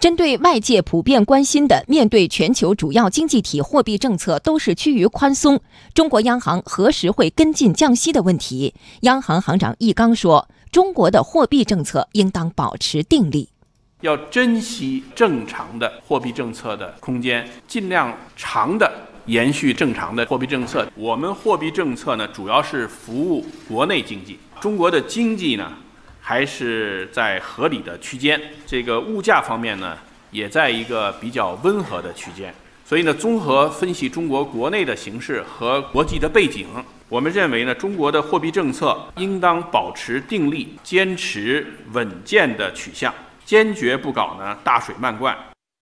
针对外界普遍关心的，面对全球主要经济体货币政策都是趋于宽松，中国央行何时会跟进降息的问题？央行行长易纲说，中国的货币政策应当保持定力，要珍惜正常的货币政策的空间，尽量长的延续正常的货币政策。我们货币政策呢，主要是服务国内经济，中国的经济呢。还是在合理的区间，这个物价方面呢，也在一个比较温和的区间。所以呢，综合分析中国国内的形势和国际的背景，我们认为呢，中国的货币政策应当保持定力，坚持稳健的取向，坚决不搞呢大水漫灌。